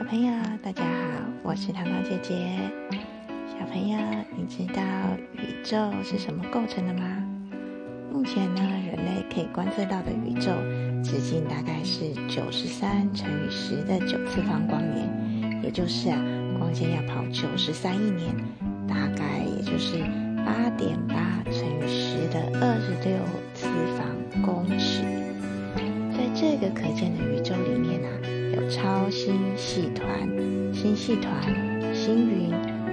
小朋友，大家好，我是糖糖姐姐。小朋友，你知道宇宙是什么构成的吗？目前呢，人类可以观测到的宇宙直径大概是九十三乘以十的九次方光年，也就是啊，光线要跑九十三亿年，大概也就是八点八乘以十的二十六次方公尺。在这个可见的宇宙里面啊。超星系团、星系团、星云、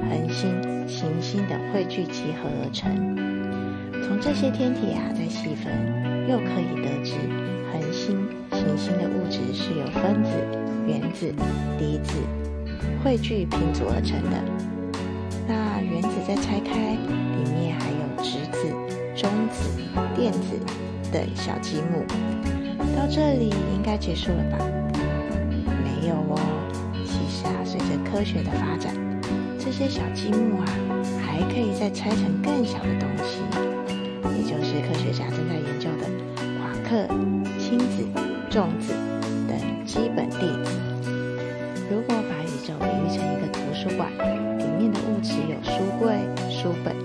恒星、行星等汇聚集合而成。从这些天体啊再细分，又可以得知恒星、行星的物质是由分子、原子、离子汇聚拼组而成的。那原子再拆开，里面还有质子、中子、电子等小积木。到这里应该结束了吧？有哦，其实啊，随着科学的发展，这些小积木啊，还可以再拆成更小的东西，也就是科学家正在研究的夸克、氢子、重子等基本粒子。如果把宇宙比喻成一个图书馆，里面的物质有书柜、书本、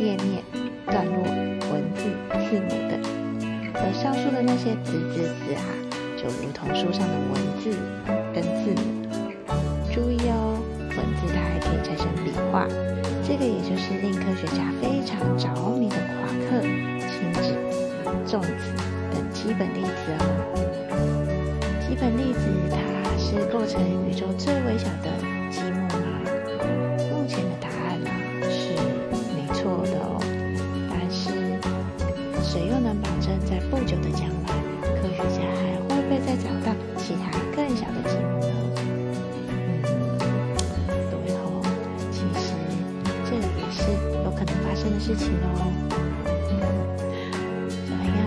页面、段落、文字、字母等，而上述的那些子子子啊，就如同书上的文字。跟字母，注意哦，文字它还可以拆成笔画，这个也就是令科学家非常着迷的夸克、氢子、重子等基本粒子哦。基本粒子它是构成宇宙最微小的积木吗？目前的答案呢是没错的哦，但是谁又能保证在不久的将来，科学家还会不会再找到其他小的寂寞呢？对吼，其实这也是有可能发生的事情哦。小朋友，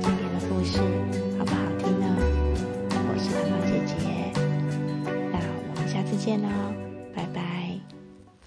今天的故事好不好听呢？我是糖糖姐姐，那我们下次见喽。